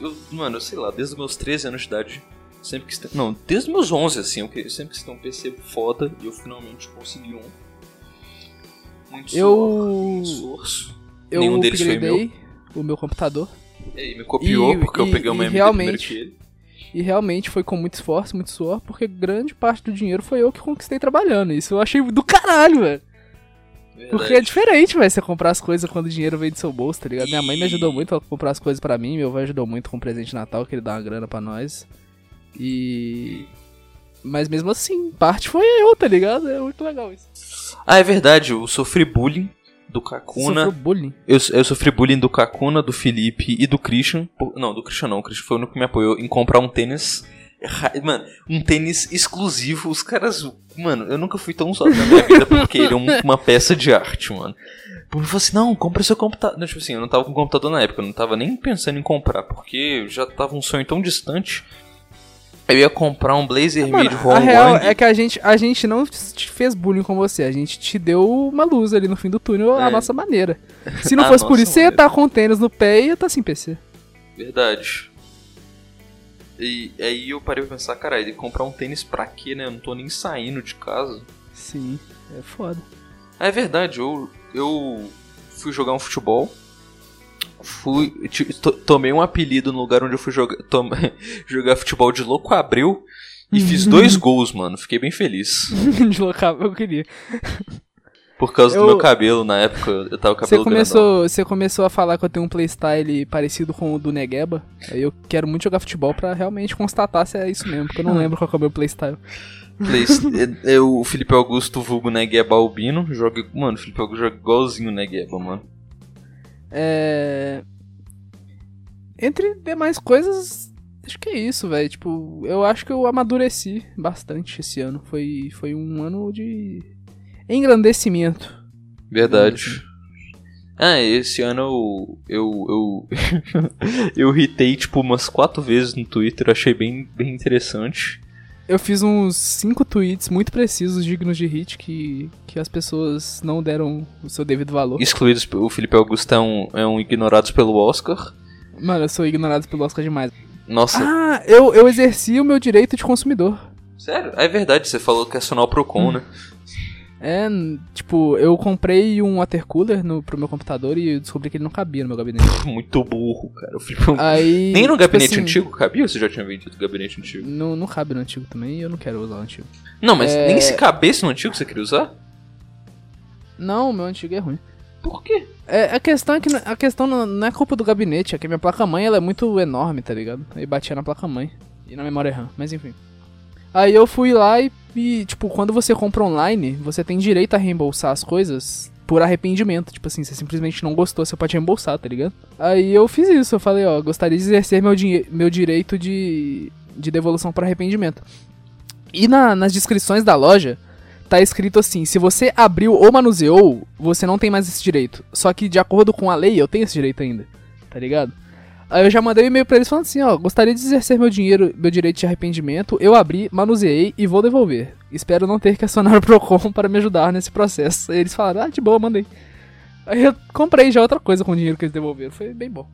eu, eu, mano, eu sei lá, desde os meus 13 anos de idade, sempre ter. Não, desde os meus 11, assim, eu que- eu sempre quis ter um PC foda e eu finalmente consegui um. Muito Eu- esforço. eu Nenhum deles foi upgradei o meu computador. E aí me copiou E- porque eu e- peguei uma e AMD realmente- primeiro que ele. E realmente foi com muito esforço, muito suor, porque grande parte do dinheiro foi eu que conquistei trabalhando. Isso eu achei do caralho, velho. Porque é Verdade. diferente, velho, você comprar as coisas quando o dinheiro vem do seu bolso, tá ligado? Minha mãe me ajudou muito a comprar as coisas pra mim, meu pai ajudou muito com o presente de Natal, que ele dá uma grana pra nós. E. Mas mesmo assim, parte foi eu, tá ligado? É muito legal isso. Ah, é verdade, eu sofri bullying do Kakuna. Sofreu bullying. Eu, eu sofri bullying do Kakuna, do Felipe e do Christian. Não, do Christian não. O Christian foi o único que me apoiou em comprar um tênis. Mano, um tênis exclusivo. Os caras. Mano, eu nunca fui tão usado na minha vida porque ele é um- uma peça de arte, mano. Ele falou assim: não, compra seu computador. Não, tipo assim, eu não tava com computador na época, eu não tava nem pensando em comprar, porque já tava um sonho tão distante. Eu ia comprar um Blazer Mano, Mid a real é que a gente, a gente não te fez bullying com você, a gente te deu uma luz ali no fim do túnel, É. a nossa maneira. Se não fosse por isso, você ia maneira. estar com tênis no pé e ia estar sem PC. Verdade. E aí eu parei pra pensar, caralho, ele comprar um tênis pra quê, né? Eu não tô nem saindo de casa. Sim, é foda. Ah, é verdade, eu, eu fui jogar um futebol. Fui. tomei um apelido no lugar onde eu fui jogar, jogar futebol de louco abril. E fiz dois gols, mano. Fiquei bem feliz. Deslocava, eu queria. Por causa Eu- do meu cabelo, na época, eu tava com o Você cabelo grandão. começou, você começou a falar que eu tenho um playstyle parecido com o do Negueba. Aí eu quero muito jogar futebol pra realmente constatar se é isso mesmo, porque eu não lembro qual que é o meu playstyle. Play- é, é o Felipe Augusto vulgo Negueba Albino. Joga, mano, o Felipe Augusto joga igualzinho o Negueba, mano. É... Entre demais coisas, acho que é isso, velho. Tipo, eu acho que eu amadureci bastante esse ano. Foi, foi um ano de engrandecimento. Verdade. Ah, esse ano eu. Eu. Eu, eu hitei, tipo, umas quatro vezes no Twitter. Achei bem, bem interessante. Eu fiz uns cinco tweets muito precisos, dignos de hit, que, que as pessoas não deram o seu devido valor. Excluídos, o Felipe Augusto é um, é um ignorados pelo Oscar. Mano, eu sou ignorado pelo Oscar demais. Nossa, Ah, eu, eu exerci o meu direito de consumidor. sério? É verdade, você falou que é acionar o Procon, né? É, tipo, eu comprei um water cooler no, pro meu computador e eu descobri que ele não cabia no meu gabinete. Muito burro, cara. O Felipe Augusto- Aí. Nem no tipo gabinete assim, antigo cabia ou você já tinha vendido o gabinete antigo? Não, não cabe no antigo também e eu não quero usar o antigo. Não, mas É. nem se cabesse no antigo você queria usar? Não, o meu antigo é ruim. Por quê? É, a questão é que a questão não, é culpa do gabinete, é que a minha placa-mãe ela é muito enorme, tá ligado? Aí batia na placa-mãe e na memória RAM, mas enfim. Aí eu fui lá e, e, tipo, quando você compra online, você tem direito a reembolsar as coisas por arrependimento. Tipo assim, você simplesmente não gostou, você pode reembolsar, tá ligado? Aí eu fiz isso, eu falei, ó, gostaria de exercer meu, meu direito de, de devolução por arrependimento. E na- nas descrições da loja, tá escrito assim: se você abriu ou manuseou, você não tem mais esse direito. Só que de acordo com a lei, eu tenho esse direito ainda, tá ligado? Aí eu já mandei um e-mail pra eles falando assim: ó, gostaria de exercer meu dinheiro, meu direito de arrependimento. Eu abri, manuseei e vou devolver. Espero não ter que acionar o Procon para me ajudar nesse processo. Aí eles falaram: ah, de boa, mandei. Aí eu comprei já outra coisa com o dinheiro que eles devolveram. Foi bem bom.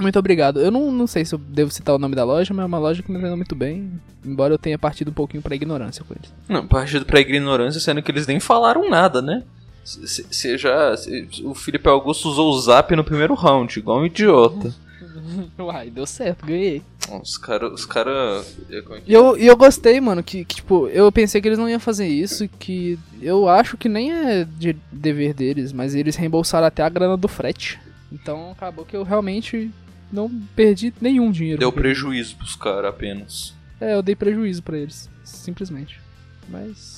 Muito obrigado. Eu não, não sei se eu devo citar o nome da loja, mas é uma loja que me vendeu muito bem. Embora eu tenha partido um pouquinho pra ignorância com eles. Não, partido pra ignorância, sendo que eles nem falaram nada, né? Você já. cê- o Felipe Augusto usou o zap no primeiro round, igual um idiota. Uai, deu certo, ganhei. Os caras. Os cara, é, é E eu, e eu gostei, mano, que, que, tipo, eu pensei que eles não iam fazer isso, que eu acho que nem é de dever deles, mas eles reembolsaram até a grana do frete. Então acabou que eu realmente não perdi nenhum dinheiro. Deu prejuízo pros caras apenas. É, eu dei prejuízo pra eles, simplesmente. Mas.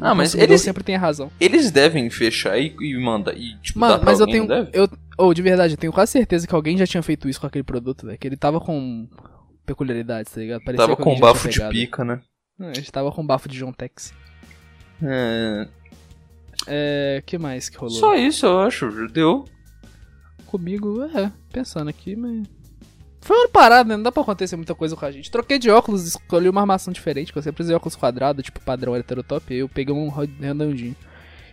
Ah, mas eles- sempre tem razão. Eles devem fechar e, e mandar. E, tipo, Mano, mas eu alguém, tenho. não deve? Eu, ou de verdade, eu tenho quase certeza que alguém já tinha feito isso com aquele produto, velho. Que ele tava com peculiaridades, tá ligado? Parecia Tava com bafo de pica, né? Não, ele tava com bafo de John Tex. É, É. que mais que rolou? só isso, eu acho. Deu. Comigo, é, pensando aqui, mas. Foi um parado, né? Não dá pra acontecer muita coisa com a gente. Troquei de óculos, escolhi uma armação diferente, que eu sempre usei óculos quadrados, tipo padrão heterotop, aí eu peguei um redondinho.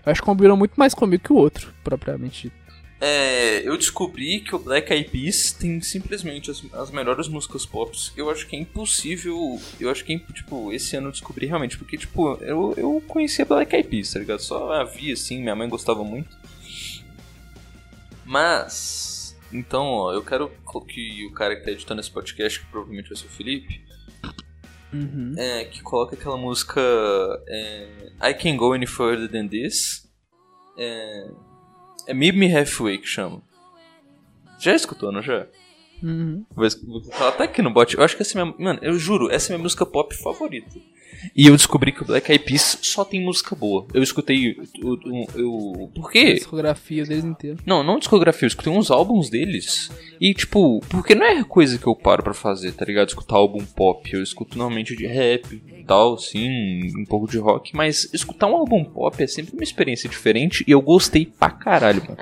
Eu acho que combinou muito mais comigo que o outro, propriamente dito. É, eu descobri que o Black Eyed Peas tem simplesmente as, as melhores músicas pop. Eu acho que é impossível. Eu acho que, é tipo, esse ano eu descobri realmente. Porque, tipo, eu, eu conhecia Black Eyed Peas, tá ligado? Só havia assim, minha mãe gostava muito. Mas. Então, ó, eu quero que o cara que tá editando esse podcast, que provavelmente vai ser o Felipe, Uhum. é, que coloca aquela música é, I Can Go Any Further Than This. É, é Meet Me Halfway que chama. Já escutou, não já? Uhum. Vou vou falar até aqui no bot. Eu acho que essa é minha. Mano, eu juro, essa é minha música pop favorita. E eu descobri que o Black Eyed Peas só tem música boa. Eu escutei. o- o- por A quê? discografia deles inteiro. Não, não discografia, eu escutei uns álbuns deles. E, tipo, porque não é coisa que eu paro pra fazer, tá ligado? Escutar álbum pop. Eu escuto normalmente de rap e tal, sim, um pouco de rock. Mas escutar um álbum pop é sempre uma experiência diferente e eu gostei pra caralho, mano.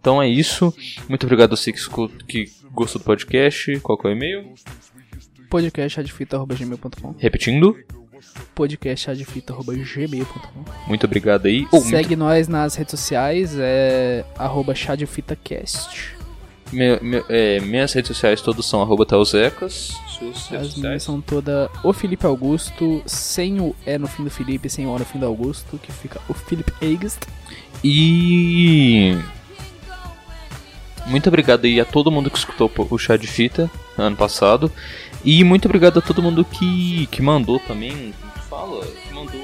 Então é isso. Muito obrigado a você que, que gostou do podcast. Qual que é o e-mail? Podcastadfita.gmail.com Repetindo. Podcastadfita.gmail.com Muito obrigado aí. Oh, Segue nós nas redes sociais, é arroba chadefitacast. muito- meu- meu- é, minhas redes sociais todas são arroba tauzecas. As minhas são toda o Felipe Augusto, sem o E no fim do Felipe, sem o O no fim do Augusto, que fica o Felipe August. E. muito obrigado aí a todo mundo que escutou o chá de fita ano passado. E muito obrigado a todo mundo que, que mandou também. Fala? Que mandou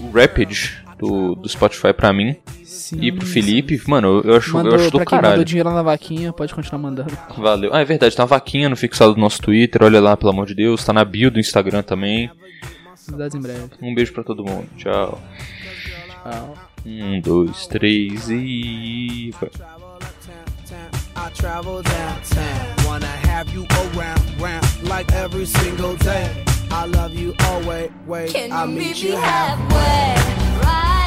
o Rapid do, do Spotify pra mim. Sim, E pro Felipe, mano, eu acho, Mandou, eu acho do quem caralho. mandou dinheiro lá na vaquinha, pode continuar mandando. Valeu. Ah, é verdade, tem uma vaquinha no fixado do nosso Twitter, olha lá, pelo amor de Deus. Tá na bio do Instagram também. Novidades em breve. Um beijo pra todo mundo. Tchau. Tchau. Um, dois, três e. vai. I travel downtown. Wanna have you around, round like every single day. I love you always. Wait, Can I'll you meet meet you halfway. halfway?